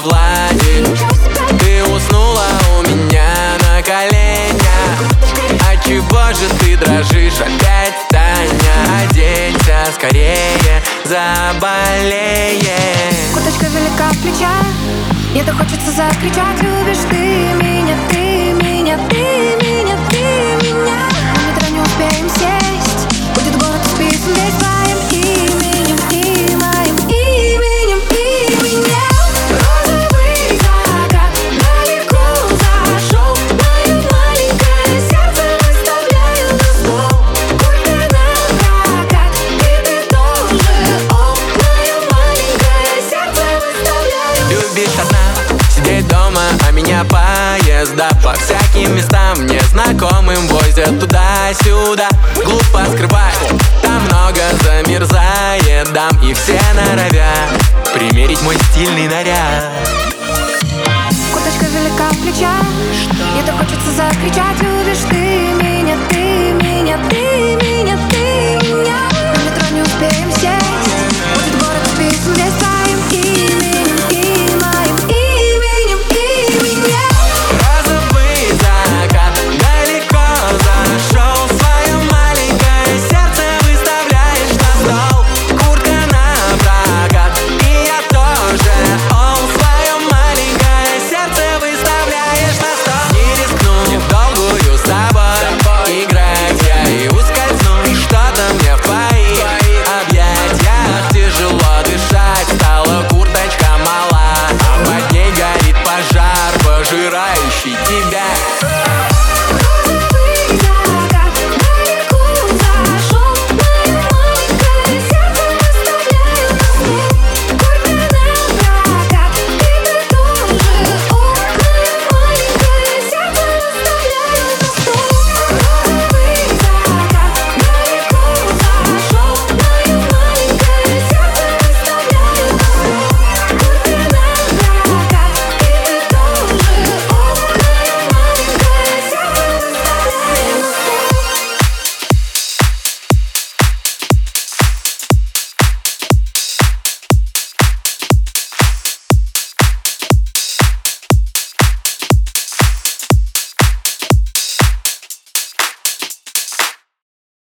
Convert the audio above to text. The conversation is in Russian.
владе Ты уснула у меня на коленях. А чего же ты дрожишь опять, Таня? Оденься скорее, заболеешь. Курточка велика в плечах Мне-то хочется закричать. Любишь ты меня, ты меня, ты меня, ты меня меня поезда По всяким местам незнакомым возят туда-сюда. Глупо скрывать, там много замерзает дам И все норовят примерить мой стильный наряд. Курточка велика в плечах Мне-то хочется закричать Любишь ты меня, ты меня,